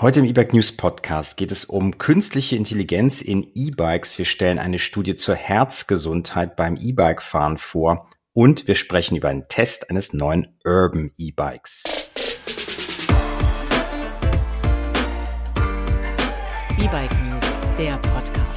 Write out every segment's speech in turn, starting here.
Heute im E-Bike News Podcast geht es um künstliche Intelligenz in E-Bikes. Wir stellen eine Studie zur Herzgesundheit beim E-Bike-Fahren vor und wir sprechen über einen Test eines neuen Urban E-Bikes. E-Bike News, der Podcast.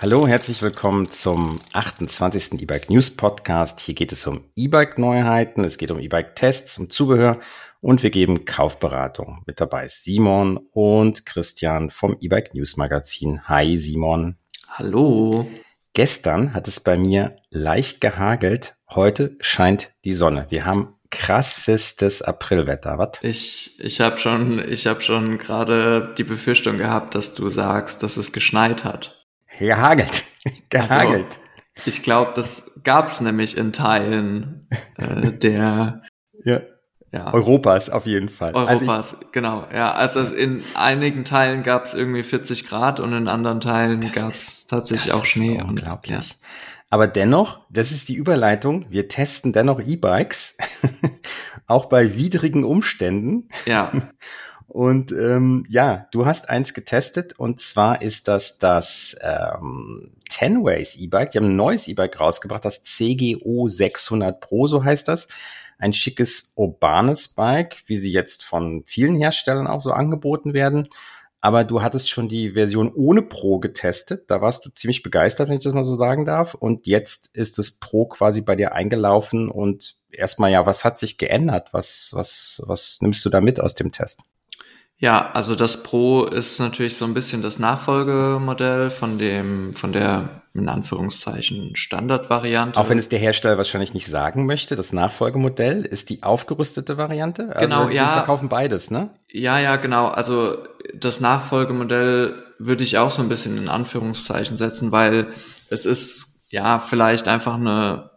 Hallo, herzlich willkommen zum 28. E-Bike News Podcast. Hier geht es um E-Bike Neuheiten, es geht um E-Bike Tests, um Zubehör und wir geben Kaufberatung. Mit dabei ist Simon und Christian vom E-Bike News Magazin. Hi Simon. Hallo. Gestern hat es bei mir leicht gehagelt. Heute scheint die Sonne. Wir haben krassestes Aprilwetter, was? Ich, ich habe schon, ich habe schon gerade die Befürchtung gehabt, dass du sagst, dass es geschneit hat. Gehagelt. Gehagelt. Also, ich glaube, das gab's nämlich in Teilen äh, der ja. Ja. Europas auf jeden Fall. Europas, also ich, genau. Ja, also in einigen Teilen gab's irgendwie 40 Grad und in anderen Teilen gab's tatsächlich auch Schnee. unglaublich. Und, ja. Aber dennoch, das ist die Überleitung, wir testen dennoch E-Bikes, auch bei widrigen Umständen. Ja. Und ähm, ja, du hast eins getestet und zwar ist das das ähm, Tenways E-Bike. Die haben ein neues E-Bike rausgebracht, das CGO 600 Pro, so heißt das. Ein schickes urbanes Bike, wie sie jetzt von vielen Herstellern auch so angeboten werden. Aber du hattest schon die Version ohne Pro getestet. Da warst du ziemlich begeistert, wenn ich das mal so sagen darf. Und jetzt ist das Pro quasi bei dir eingelaufen und erstmal ja, was hat sich geändert? Was, was, was nimmst du da mit aus dem Test? Ja, also das Pro ist natürlich so ein bisschen das Nachfolgemodell von dem, von der in Anführungszeichen Standardvariante. Auch wenn es der Hersteller wahrscheinlich nicht sagen möchte, das Nachfolgemodell ist die aufgerüstete Variante. Also genau, also, ja. Die verkaufen beides, ne? Ja, ja, genau. Also das Nachfolgemodell würde ich auch so ein bisschen in Anführungszeichen setzen, weil es ist ja vielleicht einfach eine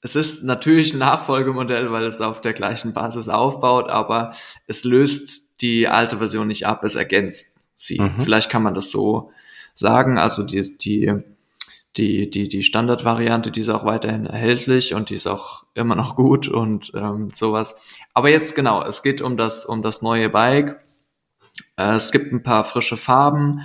es ist natürlich ein Nachfolgemodell, weil es auf der gleichen Basis aufbaut, aber es löst die alte Version nicht ab, es ergänzt sie. Mhm. Vielleicht kann man das so sagen. Also die, die, die, die, die Standardvariante, die ist auch weiterhin erhältlich und die ist auch immer noch gut und ähm, sowas. Aber jetzt genau, es geht um das, um das neue Bike. Äh, es gibt ein paar frische Farben.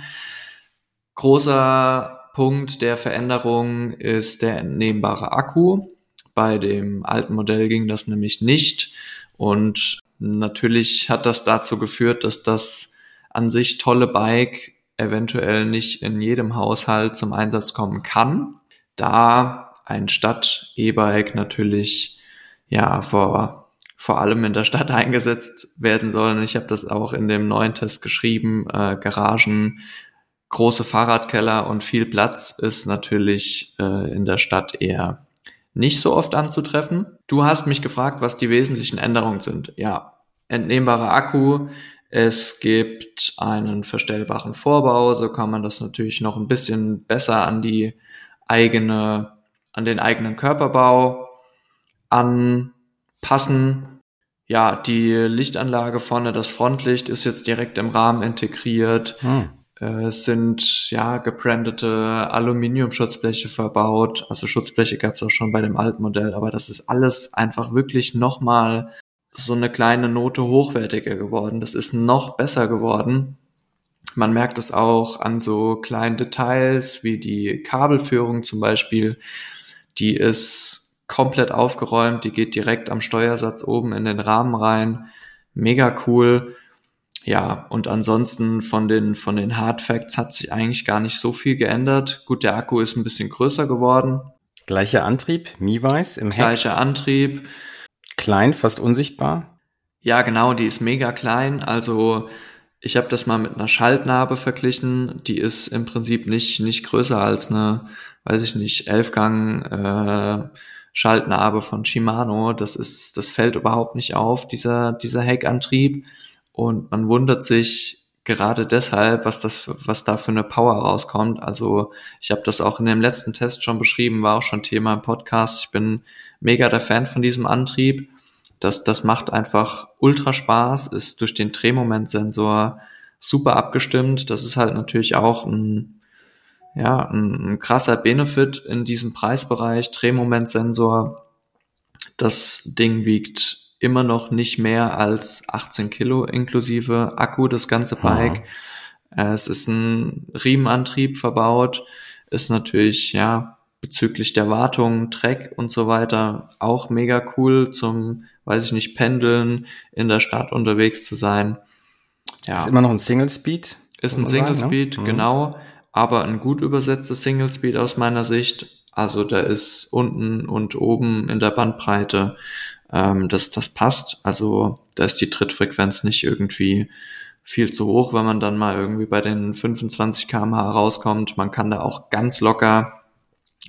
Großer Punkt der Veränderung ist der entnehmbare Akku. Bei dem alten Modell ging das nämlich nicht. Und Natürlich hat das dazu geführt, dass das an sich tolle Bike eventuell nicht in jedem Haushalt zum Einsatz kommen kann, da ein Stadt-E-Bike natürlich ja vor, vor allem in der Stadt eingesetzt werden soll. Und ich habe das auch in dem neuen Test geschrieben. Äh, Garagen, große Fahrradkeller und viel Platz ist natürlich äh, in der Stadt eher nicht so oft anzutreffen. Du hast mich gefragt, was die wesentlichen Änderungen sind. Ja, entnehmbarer Akku. Es gibt einen verstellbaren Vorbau, so kann man das natürlich noch ein bisschen besser an die eigene, an den eigenen Körperbau anpassen. Ja, die Lichtanlage vorne, das Frontlicht ist jetzt direkt im Rahmen integriert. Hm. Äh, es sind ja gebrandete Aluminiumschutzbleche verbaut. Also Schutzbleche gab es auch schon bei dem alten Modell, aber das ist alles einfach wirklich nochmal so eine kleine Note hochwertiger geworden. Das ist noch besser geworden. Man merkt es auch an so kleinen Details wie die Kabelführung zum Beispiel. Die ist komplett aufgeräumt. Die geht direkt am Steuersatz oben in den Rahmen rein. Mega cool. Ja, und ansonsten von den, von den Hard Facts hat sich eigentlich gar nicht so viel geändert. Gut, der Akku ist ein bisschen größer geworden. Gleicher Antrieb, Miweiß im Heck. Gleicher Antrieb. Klein, fast unsichtbar. Ja, genau, die ist mega klein. Also ich habe das mal mit einer Schaltnarbe verglichen. Die ist im Prinzip nicht, nicht größer als eine, weiß ich nicht, Elfgang äh, Schaltnarbe von Shimano. Das ist, das fällt überhaupt nicht auf, dieser, dieser Heckantrieb. Und man wundert sich gerade deshalb, was das, was da für eine Power rauskommt. Also ich habe das auch in dem letzten Test schon beschrieben, war auch schon Thema im Podcast. Ich bin mega der Fan von diesem Antrieb. Das, das macht einfach ultra Spaß, ist durch den Drehmomentsensor super abgestimmt. Das ist halt natürlich auch ein, ja, ein, ein krasser Benefit in diesem Preisbereich. Drehmomentsensor. Das Ding wiegt immer noch nicht mehr als 18 Kilo inklusive Akku, das ganze Bike. Ja. Es ist ein Riemenantrieb verbaut, ist natürlich, ja, bezüglich der Wartung, Track und so weiter auch mega cool zum, weiß ich nicht, Pendeln, in der Stadt unterwegs zu sein. Ja. Ist immer noch ein Single Speed? Ist ein Single sagen, Speed, ne? genau, aber ein gut übersetztes Single Speed aus meiner Sicht. Also da ist unten und oben in der Bandbreite, ähm, das, das passt. Also da ist die Trittfrequenz nicht irgendwie viel zu hoch, wenn man dann mal irgendwie bei den 25 kmh rauskommt. Man kann da auch ganz locker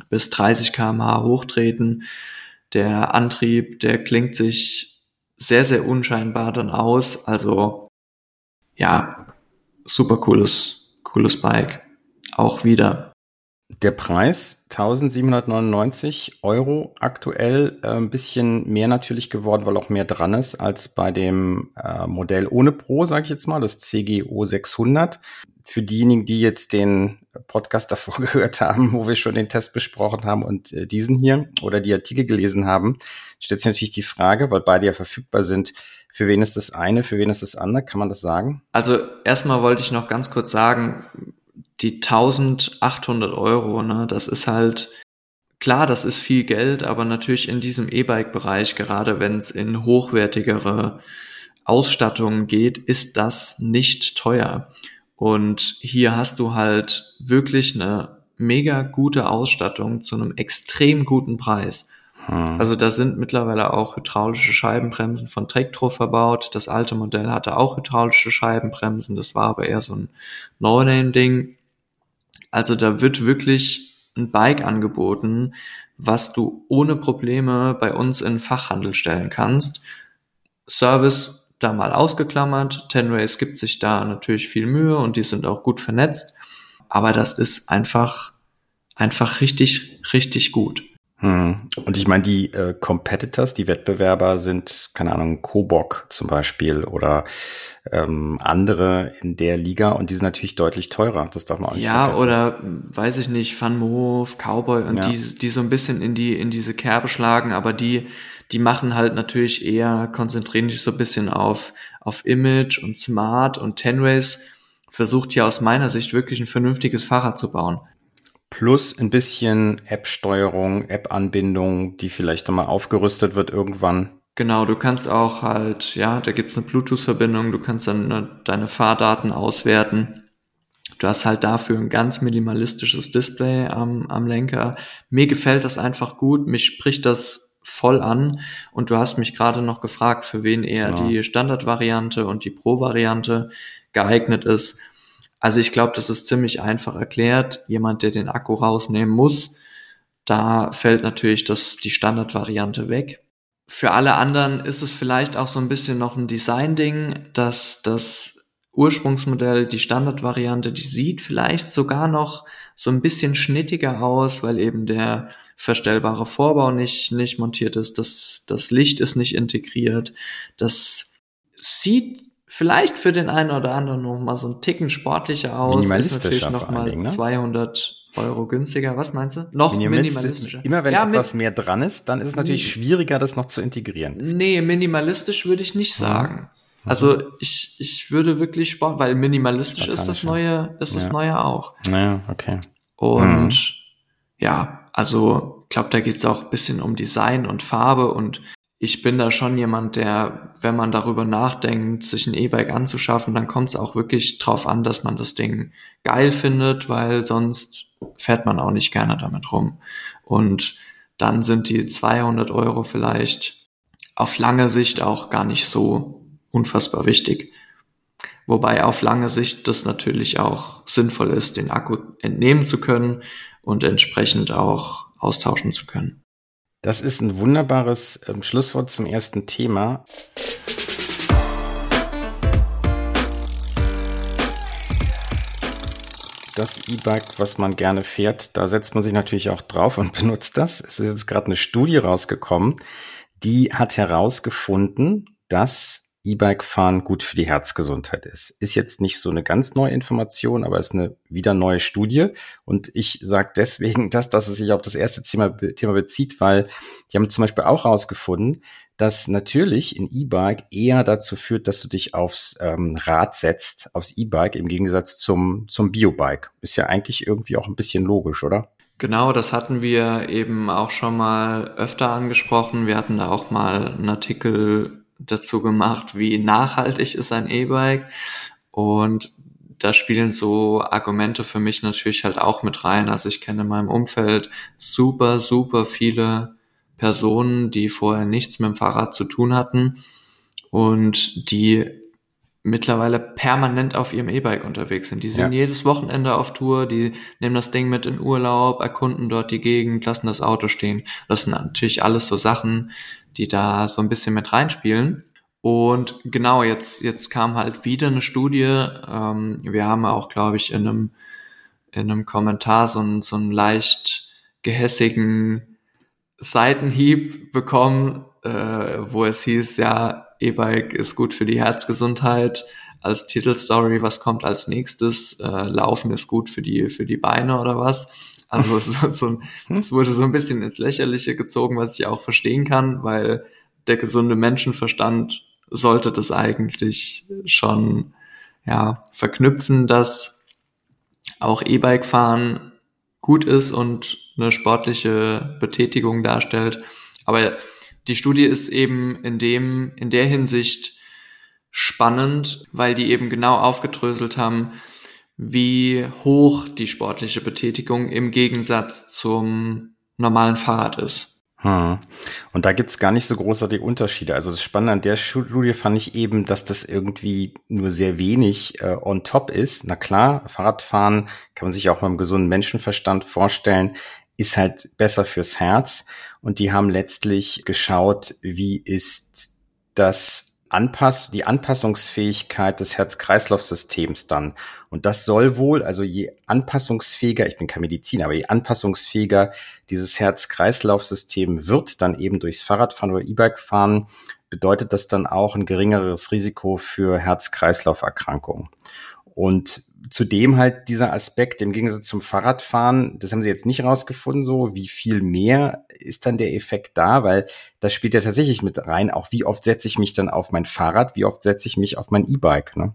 bis 30 kmh hochtreten. Der Antrieb, der klingt sich sehr, sehr unscheinbar dann aus. Also ja, super cooles, cooles Bike. Auch wieder. Der Preis 1799 Euro aktuell, äh, ein bisschen mehr natürlich geworden, weil auch mehr dran ist als bei dem äh, Modell ohne Pro, sage ich jetzt mal, das CGO 600 für diejenigen, die jetzt den Podcast davor gehört haben, wo wir schon den Test besprochen haben und äh, diesen hier oder die Artikel gelesen haben, stellt sich natürlich die Frage, weil beide ja verfügbar sind, für wen ist das eine, für wen ist das andere? Kann man das sagen? Also erstmal wollte ich noch ganz kurz sagen, die 1800 Euro, ne, das ist halt, klar, das ist viel Geld, aber natürlich in diesem E-Bike-Bereich, gerade wenn es in hochwertigere Ausstattungen geht, ist das nicht teuer. Und hier hast du halt wirklich eine mega gute Ausstattung zu einem extrem guten Preis. Hm. Also da sind mittlerweile auch hydraulische Scheibenbremsen von Tektro verbaut. Das alte Modell hatte auch hydraulische Scheibenbremsen. Das war aber eher so ein No-Name-Ding. Also da wird wirklich ein Bike angeboten, was du ohne Probleme bei uns in Fachhandel stellen kannst. Service da mal ausgeklammert. Tenrace gibt sich da natürlich viel Mühe und die sind auch gut vernetzt. Aber das ist einfach, einfach richtig, richtig gut. Hm. Und ich meine, die äh, Competitors, die Wettbewerber sind, keine Ahnung, Kobok zum Beispiel oder ähm, andere in der Liga und die sind natürlich deutlich teurer. Das darf man auch nicht Ja, vergessen. oder weiß ich nicht, Van Moof, Cowboy und ja. die, die so ein bisschen in die, in diese Kerbe schlagen, aber die, die machen halt natürlich eher, konzentrieren sich so ein bisschen auf, auf Image und Smart und Tenrace versucht ja aus meiner Sicht wirklich ein vernünftiges Fahrrad zu bauen. Plus ein bisschen App-Steuerung, App-Anbindung, die vielleicht einmal aufgerüstet wird irgendwann. Genau, du kannst auch halt, ja, da gibt's eine Bluetooth-Verbindung, du kannst dann ne, deine Fahrdaten auswerten. Du hast halt dafür ein ganz minimalistisches Display am, am Lenker. Mir gefällt das einfach gut, mich spricht das voll an. Und du hast mich gerade noch gefragt, für wen eher genau. die Standardvariante und die Pro-Variante geeignet ist. Also ich glaube, das ist ziemlich einfach erklärt. Jemand, der den Akku rausnehmen muss, da fällt natürlich das, die Standardvariante weg. Für alle anderen ist es vielleicht auch so ein bisschen noch ein Design-Ding, dass das Ursprungsmodell, die Standardvariante, die sieht vielleicht sogar noch so ein bisschen schnittiger aus, weil eben der verstellbare Vorbau nicht, nicht montiert ist, das, das Licht ist nicht integriert. Das sieht vielleicht für den einen oder anderen noch mal so ein Ticken sportlicher aus. Minimalistischer ist natürlich noch mal Dingen, ne? 200 Euro günstiger. Was meinst du? Noch Minimalistisch, minimalistischer. Immer wenn ja, etwas mehr dran ist, dann ist es natürlich schwieriger, das noch zu integrieren. Nee, minimalistisch würde ich nicht sagen. Mhm. Also ich, ich würde wirklich Sport, weil minimalistisch ist das neue, ist das ja. neue auch. Naja, okay. Und mhm. ja, also ich glaube, da geht es auch ein bisschen um Design und Farbe und ich bin da schon jemand, der, wenn man darüber nachdenkt, sich ein E-Bike anzuschaffen, dann kommt es auch wirklich drauf an, dass man das Ding geil findet, weil sonst fährt man auch nicht gerne damit rum. Und dann sind die 200 Euro vielleicht auf lange Sicht auch gar nicht so unfassbar wichtig. Wobei auf lange Sicht das natürlich auch sinnvoll ist, den Akku entnehmen zu können und entsprechend auch austauschen zu können. Das ist ein wunderbares ähm, Schlusswort zum ersten Thema. Das E-Bike, was man gerne fährt, da setzt man sich natürlich auch drauf und benutzt das. Es ist jetzt gerade eine Studie rausgekommen, die hat herausgefunden, dass E-Bike-Fahren gut für die Herzgesundheit ist. Ist jetzt nicht so eine ganz neue Information, aber ist eine wieder neue Studie. Und ich sage deswegen, dass, dass es sich auf das erste Thema, Thema bezieht, weil die haben zum Beispiel auch herausgefunden, dass natürlich ein E-Bike eher dazu führt, dass du dich aufs ähm, Rad setzt, aufs E-Bike im Gegensatz zum, zum Biobike. Ist ja eigentlich irgendwie auch ein bisschen logisch, oder? Genau, das hatten wir eben auch schon mal öfter angesprochen. Wir hatten da auch mal einen Artikel dazu gemacht, wie nachhaltig ist ein E-Bike. Und da spielen so Argumente für mich natürlich halt auch mit rein. Also ich kenne in meinem Umfeld super, super viele Personen, die vorher nichts mit dem Fahrrad zu tun hatten und die mittlerweile permanent auf ihrem E-Bike unterwegs sind. Die sind ja. jedes Wochenende auf Tour, die nehmen das Ding mit in Urlaub, erkunden dort die Gegend, lassen das Auto stehen. Das sind natürlich alles so Sachen, die da so ein bisschen mit reinspielen. Und genau, jetzt, jetzt kam halt wieder eine Studie. Ähm, wir haben auch, glaube ich, in einem, in einem Kommentar so einen, so einen leicht gehässigen Seitenhieb bekommen, äh, wo es hieß, ja, E-Bike ist gut für die Herzgesundheit. Als Titelstory, was kommt als nächstes? Äh, Laufen ist gut für die, für die Beine oder was? Also es, ist so ein, es wurde so ein bisschen ins Lächerliche gezogen, was ich auch verstehen kann, weil der gesunde Menschenverstand sollte das eigentlich schon ja, verknüpfen, dass auch E-Bike fahren gut ist und eine sportliche Betätigung darstellt. Aber die Studie ist eben in dem, in der Hinsicht spannend, weil die eben genau aufgedröselt haben, wie hoch die sportliche Betätigung im Gegensatz zum normalen Fahrrad ist. Hm. Und da gibt's gar nicht so großartige Unterschiede. Also das Spannende an der Studie fand ich eben, dass das irgendwie nur sehr wenig äh, on top ist. Na klar, Fahrradfahren kann man sich auch beim gesunden Menschenverstand vorstellen, ist halt besser fürs Herz. Und die haben letztlich geschaut, wie ist das Anpass, die Anpassungsfähigkeit des Herz-Kreislauf-Systems dann. Und das soll wohl, also je anpassungsfähiger, ich bin kein Mediziner, aber je anpassungsfähiger dieses Herz-Kreislauf-System wird, dann eben durchs Fahrradfahren oder E-Bike fahren, bedeutet das dann auch ein geringeres Risiko für Herz-Kreislauf-Erkrankungen. Und zudem halt dieser Aspekt im Gegensatz zum Fahrradfahren, das haben sie jetzt nicht rausgefunden, so wie viel mehr ist dann der Effekt da, weil das spielt ja tatsächlich mit rein, auch wie oft setze ich mich dann auf mein Fahrrad, wie oft setze ich mich auf mein E-Bike. Ne?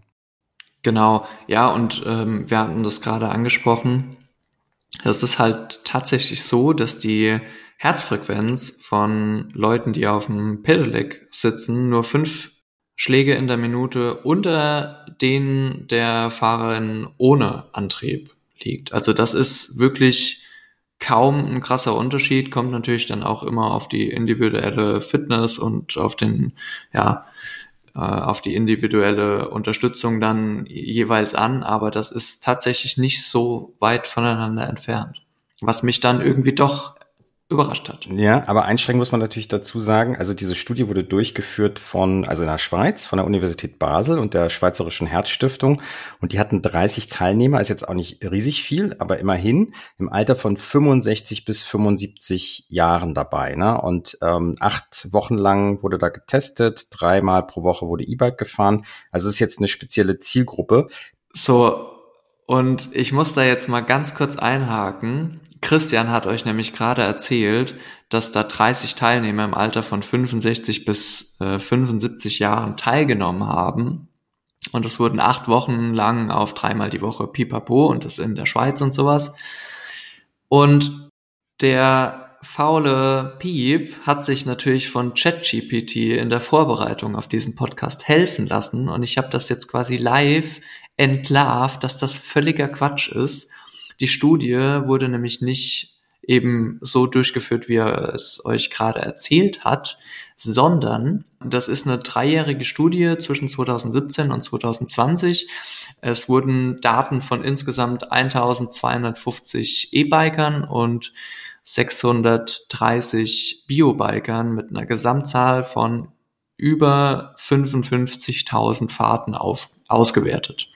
Genau, ja, und ähm, wir hatten das gerade angesprochen. Es ist halt tatsächlich so, dass die Herzfrequenz von Leuten, die auf dem Pedelec sitzen, nur fünf Schläge in der Minute unter denen der Fahrerin ohne Antrieb liegt. Also das ist wirklich kaum ein krasser Unterschied, kommt natürlich dann auch immer auf die individuelle Fitness und auf den, ja, äh, auf die individuelle Unterstützung dann jeweils an, aber das ist tatsächlich nicht so weit voneinander entfernt. Was mich dann irgendwie doch überrascht hat. Ja, aber einschränkend muss man natürlich dazu sagen, also diese Studie wurde durchgeführt von, also in der Schweiz, von der Universität Basel und der Schweizerischen Herzstiftung und die hatten 30 Teilnehmer, ist jetzt auch nicht riesig viel, aber immerhin im Alter von 65 bis 75 Jahren dabei. Ne? Und ähm, acht Wochen lang wurde da getestet, dreimal pro Woche wurde E-Bike gefahren. Also es ist jetzt eine spezielle Zielgruppe. So, und ich muss da jetzt mal ganz kurz einhaken. Christian hat euch nämlich gerade erzählt, dass da 30 Teilnehmer im Alter von 65 bis äh, 75 Jahren teilgenommen haben. Und es wurden acht Wochen lang auf dreimal die Woche Pipapo und das in der Schweiz und sowas. Und der faule Piep hat sich natürlich von ChatGPT in der Vorbereitung auf diesen Podcast helfen lassen. Und ich habe das jetzt quasi live entlarvt, dass das völliger Quatsch ist die Studie wurde nämlich nicht eben so durchgeführt, wie er es euch gerade erzählt hat, sondern das ist eine dreijährige Studie zwischen 2017 und 2020. Es wurden Daten von insgesamt 1250 E-Bikern und 630 Biobikern mit einer Gesamtzahl von über 55.000 Fahrten auf, ausgewertet.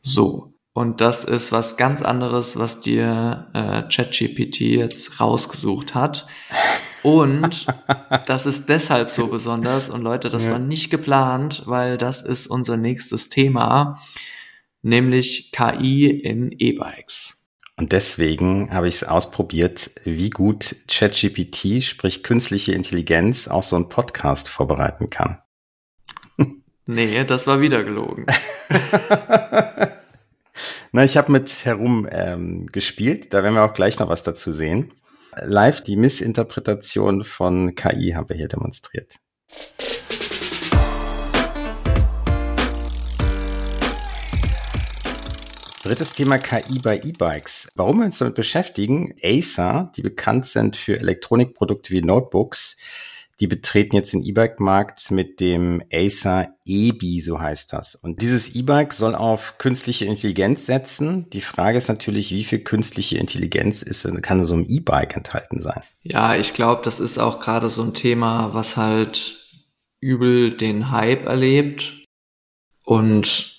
So, und das ist was ganz anderes, was dir äh, ChatGPT jetzt rausgesucht hat. Und das ist deshalb so besonders. Und Leute, das ja. war nicht geplant, weil das ist unser nächstes Thema, nämlich KI in E-Bikes. Und deswegen habe ich es ausprobiert, wie gut ChatGPT, sprich künstliche Intelligenz, auch so einen Podcast vorbereiten kann. Nee, das war wieder gelogen. Na, ich habe mit herum ähm, gespielt, da werden wir auch gleich noch was dazu sehen. Live die Missinterpretation von KI haben wir hier demonstriert. Drittes Thema KI bei E-Bikes. Warum wir uns damit beschäftigen? Acer, die bekannt sind für Elektronikprodukte wie Notebooks, die betreten jetzt den E-Bike-Markt mit dem Acer EBI, so heißt das. Und dieses E-Bike soll auf künstliche Intelligenz setzen. Die Frage ist natürlich, wie viel künstliche Intelligenz ist, kann so ein E-Bike enthalten sein? Ja, ich glaube, das ist auch gerade so ein Thema, was halt übel den Hype erlebt und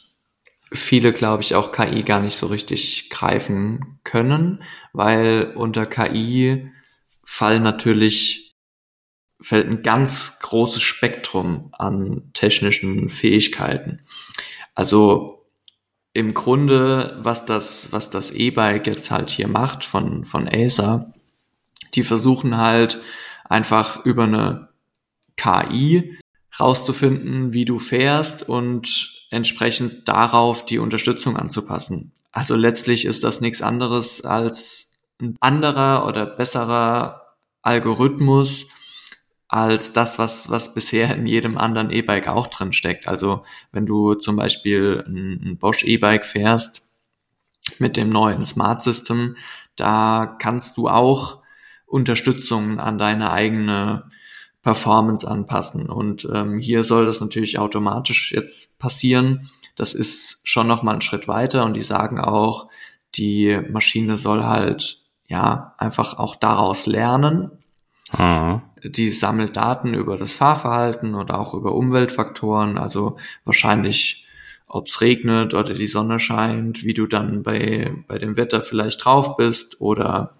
viele, glaube ich, auch KI gar nicht so richtig greifen können, weil unter KI fallen natürlich, fällt ein ganz großes Spektrum an technischen Fähigkeiten. Also im Grunde, was das, was das E-Bike jetzt halt hier macht von, von Acer, die versuchen halt einfach über eine KI rauszufinden, wie du fährst und entsprechend darauf die Unterstützung anzupassen. Also letztlich ist das nichts anderes als ein anderer oder besserer Algorithmus als das, was, was bisher in jedem anderen E-Bike auch drin steckt. Also wenn du zum Beispiel ein, Bosch E-Bike fährst mit dem neuen Smart System, da kannst du auch Unterstützung an deine eigene Performance anpassen. Und ähm, hier soll das natürlich automatisch jetzt passieren. Das ist schon noch mal ein Schritt weiter und die sagen auch, die Maschine soll halt ja einfach auch daraus lernen. Mhm. Die sammelt Daten über das Fahrverhalten oder auch über Umweltfaktoren, also wahrscheinlich ob es regnet oder die Sonne scheint, wie du dann bei, bei dem Wetter vielleicht drauf bist oder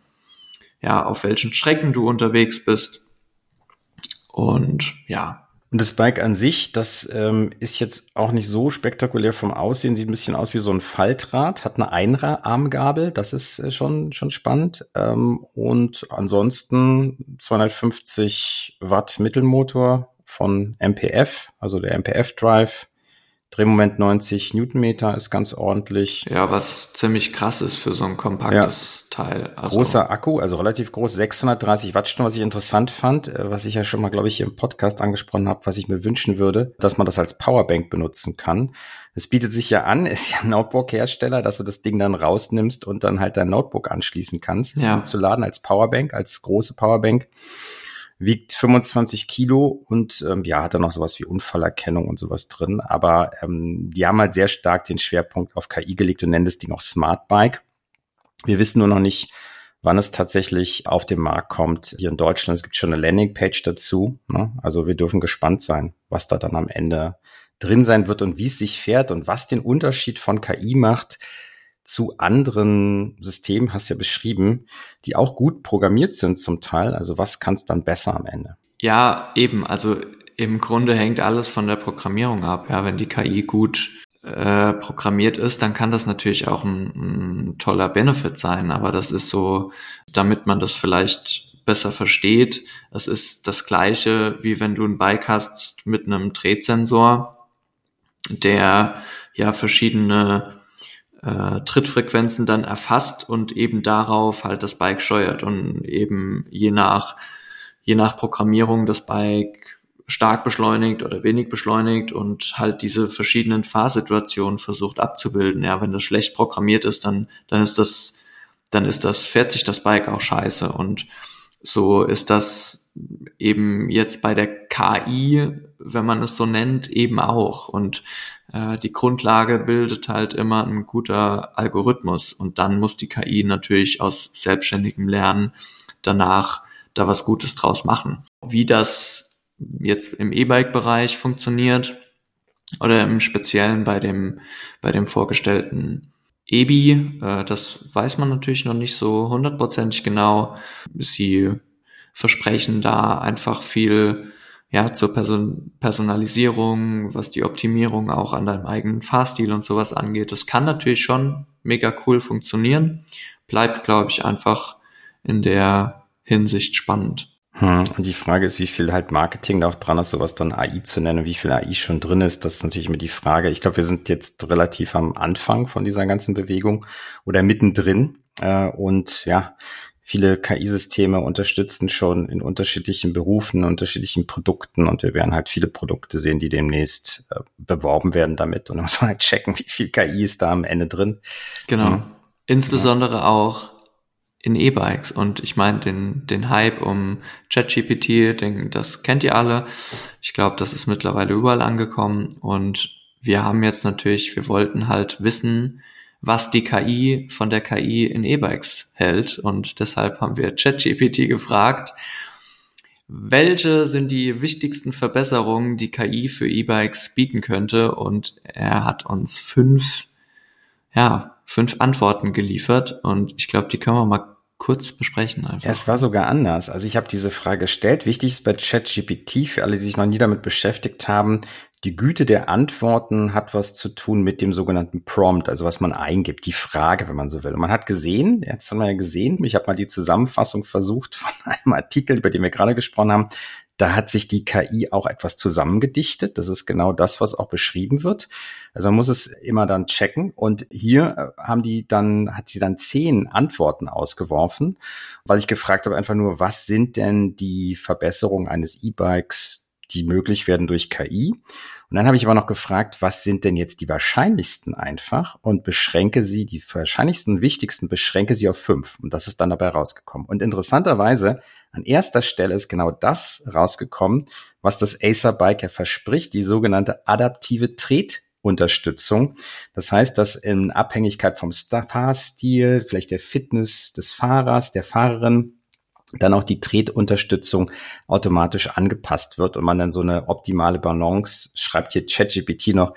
ja, auf welchen Strecken du unterwegs bist. Und ja. Und das Bike an sich, das ähm, ist jetzt auch nicht so spektakulär vom Aussehen, sieht ein bisschen aus wie so ein Faltrad, hat eine Einarmgabel, das ist äh, schon, schon spannend. Ähm, und ansonsten 250 Watt Mittelmotor von MPF, also der MPF Drive, Drehmoment 90 Newtonmeter ist ganz ordentlich. Ja, was ziemlich krass ist für so ein kompaktes ja. Teil. Also Großer Akku, also relativ groß, 630 Wattstunden, was ich interessant fand, äh, was ich ja schon mal, glaube ich, hier im Podcast angesprochen habe, was ich mir wünschen würde, dass man das als Powerbank benutzen kann. Es bietet sich ja an, ist ja ein Notebook-Hersteller, dass du das Ding dann rausnimmst und dann halt dein Notebook anschließen kannst, ja. um zu laden als Powerbank, als große Powerbank wiegt 25 Kilo und ähm, ja, hat da noch sowas wie Unfallerkennung und sowas drin. Aber ähm, die haben halt sehr stark den Schwerpunkt auf KI gelegt und nennen das Ding auch Smart Bike. Wir wissen nur noch nicht, wann es tatsächlich auf den Markt kommt. Hier in Deutschland, es gibt schon eine Landingpage dazu. Ne? Also wir dürfen gespannt sein, was da dann am Ende drin sein wird und wie es sich fährt und was den Unterschied von KI macht zu anderen Systemen, hast du ja beschrieben, die auch gut programmiert sind zum Teil. Also was kann es dann besser am Ende? Ja, eben. Also im Grunde hängt alles von der Programmierung ab. Ja, wenn die KI gut äh, programmiert ist, dann kann das natürlich auch ein, ein toller Benefit sein. Aber das ist so, damit man das vielleicht besser versteht. Es ist das gleiche, wie wenn du ein Bike hast mit einem Drehsensor, der ja verschiedene äh, Trittfrequenzen dann erfasst und eben darauf halt das Bike steuert und eben je nach, je nach Programmierung das Bike stark beschleunigt oder wenig beschleunigt und halt diese verschiedenen Fahrsituationen versucht abzubilden. Ja, wenn das schlecht programmiert ist, dann, dann ist das, dann ist das, fährt sich das Bike auch scheiße und so ist das eben jetzt bei der KI, wenn man es so nennt, eben auch. Und äh, die Grundlage bildet halt immer ein guter Algorithmus. Und dann muss die KI natürlich aus selbstständigem Lernen danach da was Gutes draus machen. Wie das jetzt im E-Bike-Bereich funktioniert oder im Speziellen bei dem, bei dem vorgestellten EBI, äh, das weiß man natürlich noch nicht so hundertprozentig genau. Sie versprechen da einfach viel ja, zur Person Personalisierung, was die Optimierung auch an deinem eigenen Fahrstil und sowas angeht. Das kann natürlich schon mega cool funktionieren. Bleibt, glaube ich, einfach in der Hinsicht spannend. Hm. Und die Frage ist, wie viel halt Marketing da auch dran ist, sowas dann AI zu nennen, wie viel AI schon drin ist. Das ist natürlich immer die Frage. Ich glaube, wir sind jetzt relativ am Anfang von dieser ganzen Bewegung oder mittendrin. Äh, und ja, viele KI-Systeme unterstützen schon in unterschiedlichen Berufen, unterschiedlichen Produkten und wir werden halt viele Produkte sehen, die demnächst äh, beworben werden damit und dann muss man halt checken, wie viel KI ist da am Ende drin. Genau. Mhm. Insbesondere ja. auch in E-Bikes und ich meine den, den Hype um ChatGPT, den, das kennt ihr alle. Ich glaube, das ist mittlerweile überall angekommen und wir haben jetzt natürlich, wir wollten halt wissen, was die KI von der KI in E-Bikes hält. Und deshalb haben wir ChatGPT gefragt, welche sind die wichtigsten Verbesserungen, die KI für E-Bikes bieten könnte. Und er hat uns fünf, ja, fünf Antworten geliefert. Und ich glaube, die können wir mal kurz besprechen einfach. es war sogar anders. Also ich habe diese Frage gestellt. Wichtig ist bei ChatGPT für alle, die sich noch nie damit beschäftigt haben, die Güte der Antworten hat was zu tun mit dem sogenannten Prompt, also was man eingibt, die Frage, wenn man so will. Und man hat gesehen, jetzt haben wir ja gesehen, ich habe mal die Zusammenfassung versucht von einem Artikel, über den wir gerade gesprochen haben. Da hat sich die KI auch etwas zusammengedichtet. Das ist genau das, was auch beschrieben wird. Also man muss es immer dann checken. Und hier äh, haben die dann, hat sie dann zehn Antworten ausgeworfen, weil ich gefragt habe einfach nur, was sind denn die Verbesserungen eines E-Bikes, die möglich werden durch KI? Und dann habe ich aber noch gefragt, was sind denn jetzt die wahrscheinlichsten einfach und beschränke sie, die wahrscheinlichsten, wichtigsten beschränke sie auf fünf. Und das ist dann dabei rausgekommen. Und interessanterweise, an erster Stelle ist genau das rausgekommen, was das Acer Bike ja verspricht, die sogenannte adaptive Tretunterstützung. Das heißt, dass in Abhängigkeit vom Fahrstil, vielleicht der Fitness des Fahrers, der Fahrerin, dann auch die Tretunterstützung automatisch angepasst wird und man dann so eine optimale Balance, schreibt hier ChatGPT noch,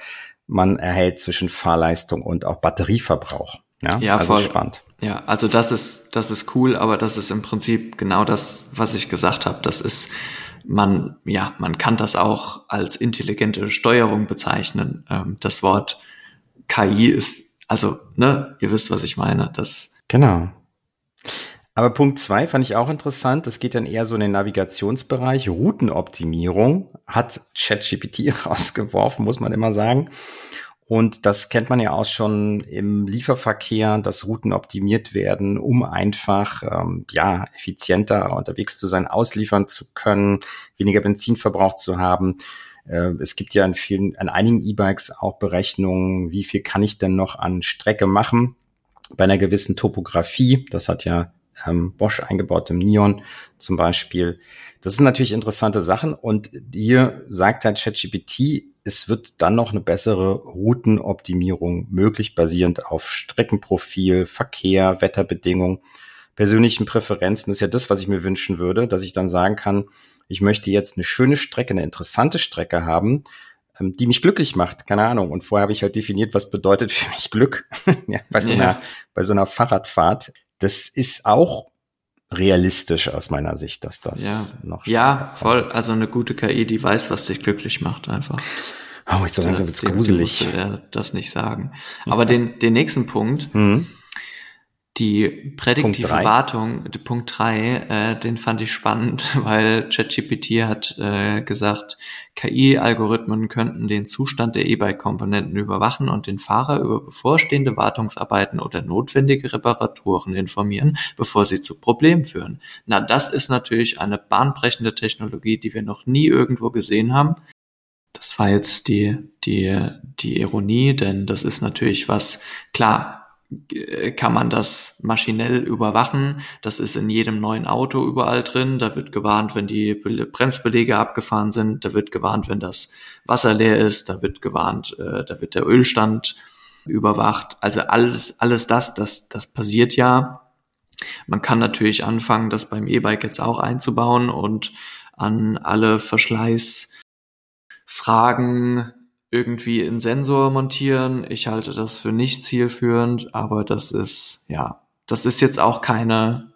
man erhält zwischen Fahrleistung und auch Batterieverbrauch. Ja, ja also voll. spannend. Ja, also das ist, das ist cool, aber das ist im Prinzip genau das, was ich gesagt habe. Das ist, man, ja, man kann das auch als intelligente Steuerung bezeichnen. Ähm, das Wort KI ist, also, ne, ihr wisst, was ich meine. Das genau. Aber Punkt zwei fand ich auch interessant. Das geht dann eher so in den Navigationsbereich. Routenoptimierung hat ChatGPT rausgeworfen, muss man immer sagen. Und das kennt man ja auch schon im Lieferverkehr, dass Routen optimiert werden, um einfach ähm, ja effizienter unterwegs zu sein, ausliefern zu können, weniger Benzinverbrauch zu haben. Äh, es gibt ja in vielen, an einigen E-Bikes auch Berechnungen, wie viel kann ich denn noch an Strecke machen bei einer gewissen Topografie. Das hat ja ähm, Bosch eingebaut im Neon zum Beispiel. Das sind natürlich interessante Sachen und hier sagt halt ChatGPT, es wird dann noch eine bessere Routenoptimierung möglich, basierend auf Streckenprofil, Verkehr, Wetterbedingungen, persönlichen Präferenzen. Das ist ja das, was ich mir wünschen würde, dass ich dann sagen kann, ich möchte jetzt eine schöne Strecke, eine interessante Strecke haben, die mich glücklich macht, keine Ahnung. Und vorher habe ich halt definiert, was bedeutet für mich Glück ja, bei, so einer, bei so einer Fahrradfahrt das ist auch realistisch aus meiner Sicht, dass das ja. noch. Ja, voll. Also eine gute KI, die weiß, was dich glücklich macht, einfach. Oh, ich so langsam wird's gruselig. Das nicht sagen. Aber ja. den, den nächsten Punkt, mhm. Die prädiktive Punkt Wartung, Punkt drei, äh, den fand ich spannend, weil ChatGPT hat äh, gesagt, KI-Algorithmen könnten den Zustand der E-Bike-Komponenten überwachen und den Fahrer über bevorstehende Wartungsarbeiten oder notwendige Reparaturen informieren, bevor sie zu Problemen führen. Na, das ist natürlich eine bahnbrechende Technologie, die wir noch nie irgendwo gesehen haben. Das war jetzt die, die, die Ironie, denn das ist natürlich was, klar, kann man das maschinell überwachen. Das ist in jedem neuen Auto überall drin. Da wird gewarnt, wenn die Bremsbelege abgefahren sind. Da wird gewarnt, wenn das Wasser leer ist. Da wird gewarnt, äh, da wird der Ölstand überwacht. Also alles, alles das, das, das passiert ja. Man kann natürlich anfangen, das beim E-Bike jetzt auch einzubauen und an alle Verschleißfragen irgendwie einen Sensor montieren. Ich halte das für nicht zielführend, aber das ist, ja, das ist jetzt auch keine,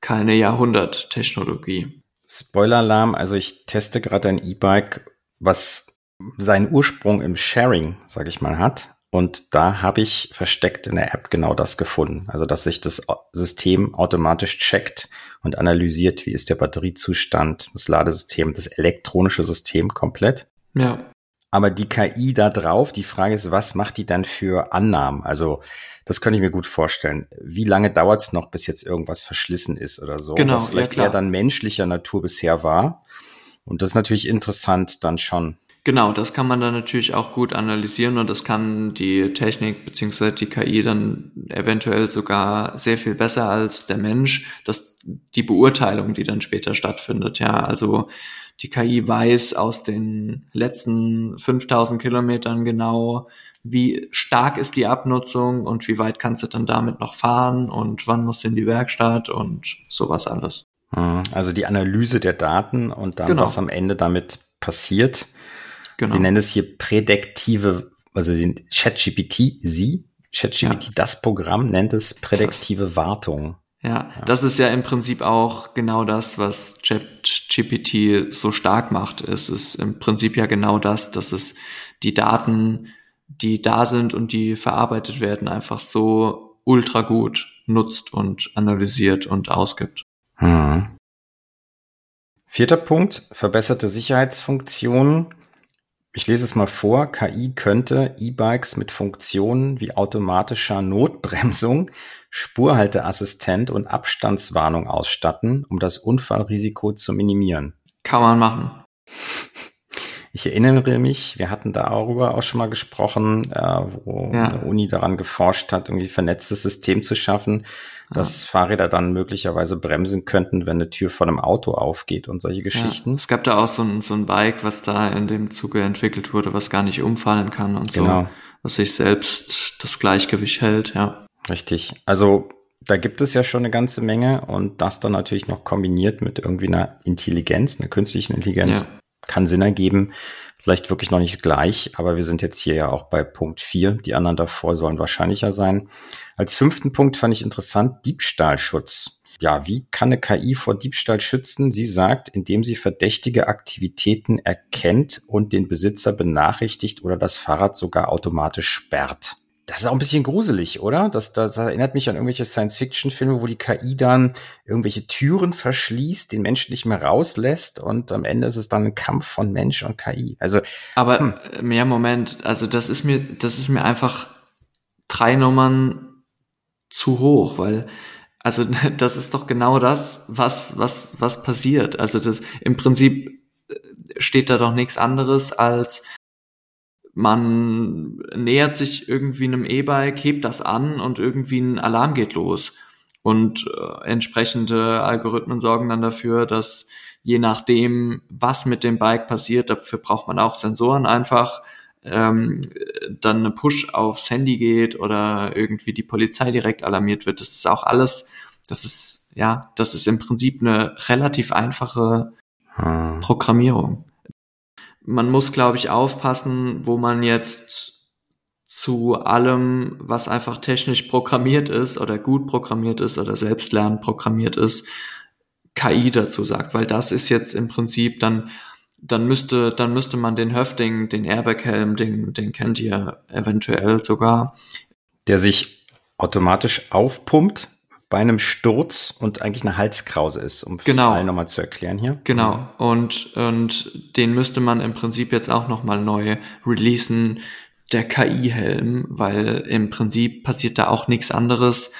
keine Jahrhundert-Technologie. Spoiler-Alarm, also ich teste gerade ein E-Bike, was seinen Ursprung im Sharing, sag ich mal, hat Und da habe ich versteckt in der App genau das gefunden. Also, dass sich das System automatisch checkt und analysiert, wie ist der Batteriezustand, das Ladesystem, das elektronische System komplett. Ja. Aber die KI da drauf, die Frage ist, was macht die dann für Annahmen? Also, das könnte ich mir gut vorstellen. Wie lange dauert es noch, bis jetzt irgendwas verschlissen ist oder so? Genau, was vielleicht ja, eher dann menschlicher Natur bisher war. Und das ist natürlich interessant dann schon. Genau, das kann man dann natürlich auch gut analysieren und das kann die Technik beziehungsweise die KI dann eventuell sogar sehr viel besser als der Mensch, dass die Beurteilung, die dann später stattfindet, ja, also die KI weiß aus den letzten 5000 Kilometern genau, wie stark ist die Abnutzung und wie weit kannst du dann damit noch fahren und wann musst du in die Werkstatt und sowas alles. Hm, also die Analyse der Daten und dann, genau. was am Ende damit passiert. Genau. Sie nennen es hier prädiktive, also ChatGPT, Sie, ChatGPT, ja. das Programm nennt es prädiktive das. Wartung. Ja, ja, das ist ja im Prinzip auch genau das, was ChatGPT so stark macht. Es ist im Prinzip ja genau das, dass es die Daten, die da sind und die verarbeitet werden, einfach so ultra gut nutzt und analysiert und ausgibt. Hm. Vierter Punkt, verbesserte Sicherheitsfunktionen. Ich lese es mal vor. KI könnte E-Bikes mit Funktionen wie automatischer Notbremsung, Spurhalteassistent und Abstandswarnung ausstatten, um das Unfallrisiko zu minimieren. Kann man machen. Ich erinnere mich, wir hatten darüber auch schon mal gesprochen, äh, wo ja. eine Uni daran geforscht hat, irgendwie vernetztes System zu schaffen, dass ja. Fahrräder dann möglicherweise bremsen könnten, wenn eine Tür von einem Auto aufgeht und solche Geschichten. Ja. Es gab da auch so ein, so ein Bike, was da in dem Zuge entwickelt wurde, was gar nicht umfallen kann und genau. so, was sich selbst das Gleichgewicht hält, ja. Richtig. Also da gibt es ja schon eine ganze Menge und das dann natürlich noch kombiniert mit irgendwie einer Intelligenz, einer künstlichen Intelligenz, ja. kann Sinn ergeben. Vielleicht wirklich noch nicht gleich, aber wir sind jetzt hier ja auch bei Punkt 4. Die anderen davor sollen wahrscheinlicher sein. Als fünften Punkt fand ich interessant Diebstahlschutz. Ja, wie kann eine KI vor Diebstahl schützen? Sie sagt, indem sie verdächtige Aktivitäten erkennt und den Besitzer benachrichtigt oder das Fahrrad sogar automatisch sperrt. Das ist auch ein bisschen gruselig, oder? Das, das erinnert mich an irgendwelche Science-Fiction-Filme, wo die KI dann irgendwelche Türen verschließt, den Menschen nicht mehr rauslässt und am Ende ist es dann ein Kampf von Mensch und KI. Also, aber hm. ja, Moment, also das ist mir, das ist mir einfach drei Nummern zu hoch, weil also das ist doch genau das, was was was passiert. Also das im Prinzip äh, steht da doch nichts anderes als man nähert sich irgendwie einem E-Bike, hebt das an und irgendwie ein Alarm geht los. Und äh, entsprechende Algorithmen sorgen dann dafür, dass je nachdem, was mit dem Bike passiert, dafür braucht man auch Sensoren einfach, ähm, dann eine Push aufs Handy geht oder irgendwie die Polizei direkt alarmiert wird. Das ist auch alles, das ist, ja, das ist im Prinzip eine relativ einfache hm. Programmierung. Man muss, glaube ich, aufpassen, wo man jetzt zu allem, was einfach technisch programmiert ist oder gut programmiert ist oder selbstlernend programmiert ist, KI dazu sagt, weil das ist jetzt im Prinzip dann dann müsste, dann müsste man den Höfting, den Airbag-Helm, den, den kennt ihr eventuell sogar. Der sich automatisch aufpumpt bei einem Sturz und eigentlich eine Halskrause ist, um genau. allen nochmal zu erklären hier. Genau. Und, und den müsste man im Prinzip jetzt auch nochmal neu releasen, der KI-Helm, weil im Prinzip passiert da auch nichts anderes,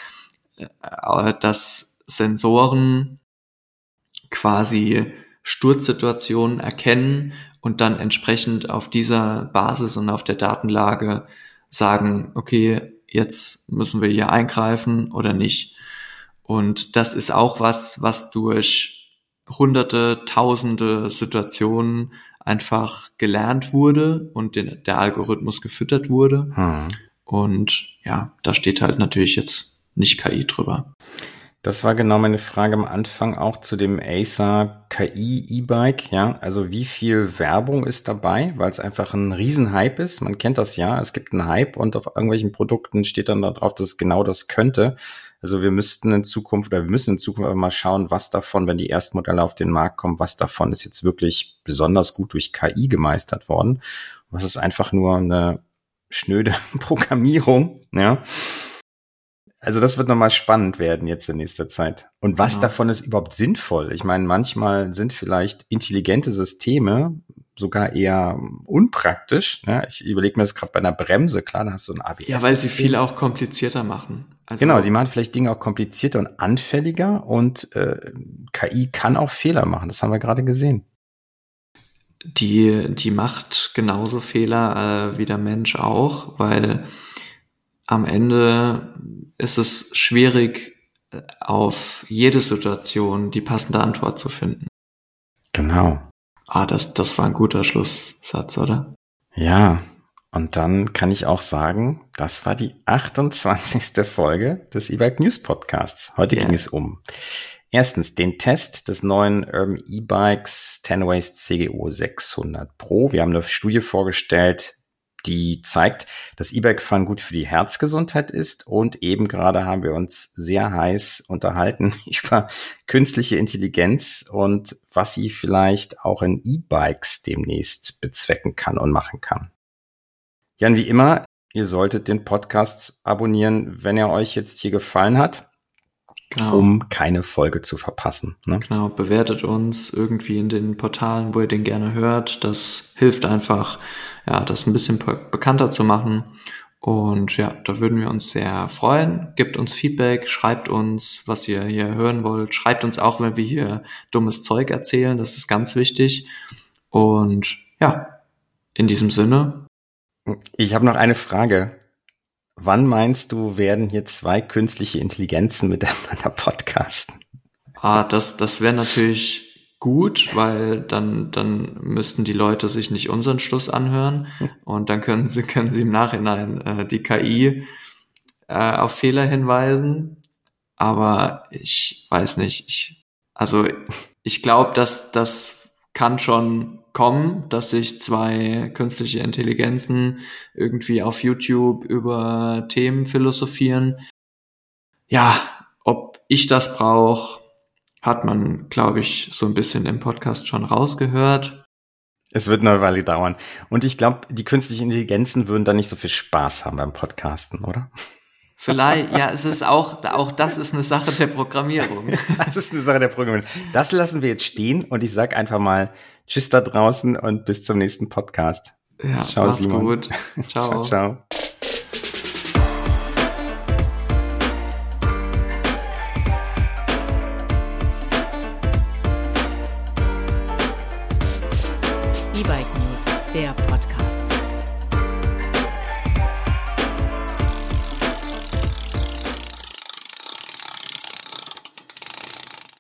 äh, dass Sensoren quasi Sturzsituationen erkennen und dann entsprechend auf dieser Basis und auf der Datenlage sagen, okay, jetzt müssen wir hier eingreifen oder nicht. Und das ist auch was, was durch hunderte, tausende Situationen einfach gelernt wurde und den, der Algorithmus gefüttert wurde. Hm. Und ja, da steht halt natürlich jetzt nicht KI drüber. Das war genau meine Frage am Anfang auch zu dem Acer KI E-Bike. Ja, also wie viel Werbung ist dabei, weil es einfach ein Riesenhype ist. Man kennt das ja. Es gibt einen Hype und auf irgendwelchen Produkten steht dann da drauf, dass es genau das könnte. Also wir müssten in Zukunft oder wir müssen in Zukunft aber mal schauen, was davon, wenn die ersten Modelle auf den Markt kommen, was davon ist jetzt wirklich besonders gut durch KI gemeistert worden. Was ist einfach nur eine schnöde Programmierung, ja. Also das wird nochmal spannend werden jetzt in nächster Zeit. Und was genau. davon ist überhaupt sinnvoll? Ich meine, manchmal sind vielleicht intelligente Systeme sogar eher unpraktisch. Ja, ich überlege mir das gerade bei einer Bremse, klar, da hast du ein ABS. Ja, weil sie viel auch komplizierter machen. Also genau, sie machen vielleicht Dinge auch komplizierter und anfälliger und äh, KI kann auch Fehler machen. Das haben wir gerade gesehen. Die, die macht genauso Fehler äh, wie der Mensch auch, weil am Ende ist es schwierig, äh, auf jede Situation die passende Antwort zu finden. Genau. Ah, das, das war ein guter Schlusssatz, oder? Ja, und dann kann ich auch sagen, das war die 28. Folge des E-Bike News Podcasts. Heute yeah. ging es um erstens den Test des neuen Urban E-Bikes Tenways CGO 600 Pro. Wir haben eine Studie vorgestellt, die zeigt, dass E-Bike-Fahren gut für die Herzgesundheit ist. Und eben gerade haben wir uns sehr heiß unterhalten über künstliche Intelligenz und was sie vielleicht auch in E-Bikes demnächst bezwecken kann und machen kann. Jan, wie immer, ihr solltet den Podcast abonnieren, wenn er euch jetzt hier gefallen hat. Genau. um keine Folge zu verpassen. Ne? Genau, bewertet uns irgendwie in den Portalen, wo ihr den gerne hört. Das hilft einfach, ja, das ein bisschen bekannter zu machen. Und ja, da würden wir uns sehr freuen. Gebt uns Feedback, schreibt uns, was ihr hier hören wollt. Schreibt uns auch, wenn wir hier dummes Zeug erzählen. Das ist ganz wichtig. Und ja, in diesem Sinne. Ich habe noch eine Frage. Wann meinst du, werden hier zwei künstliche Intelligenzen miteinander podcasten? Ah, das, das wäre natürlich gut, weil dann, dann müssten die Leute sich nicht unseren Schluss anhören und dann können sie, können sie im Nachhinein äh, die KI äh, auf Fehler hinweisen. Aber ich weiß nicht. Ich, also ich glaube, dass das kann schon kommen, dass sich zwei künstliche Intelligenzen irgendwie auf YouTube über Themen philosophieren. Ja, ob ich das brauche, hat man, glaube ich, so ein bisschen im Podcast schon rausgehört. Es wird eine Weile dauern. Und ich glaube, die künstlichen Intelligenzen würden da nicht so viel Spaß haben beim Podcasten, oder? Vielleicht, ja, es ist auch, auch das ist eine Sache der Programmierung. das ist eine Sache der Programmierung. Das lassen wir jetzt stehen und ich sag einfach mal Tschüss da draußen und bis zum nächsten Podcast. Ja, ciao, mach's Simon. gut. Ciao. ciao, ciao.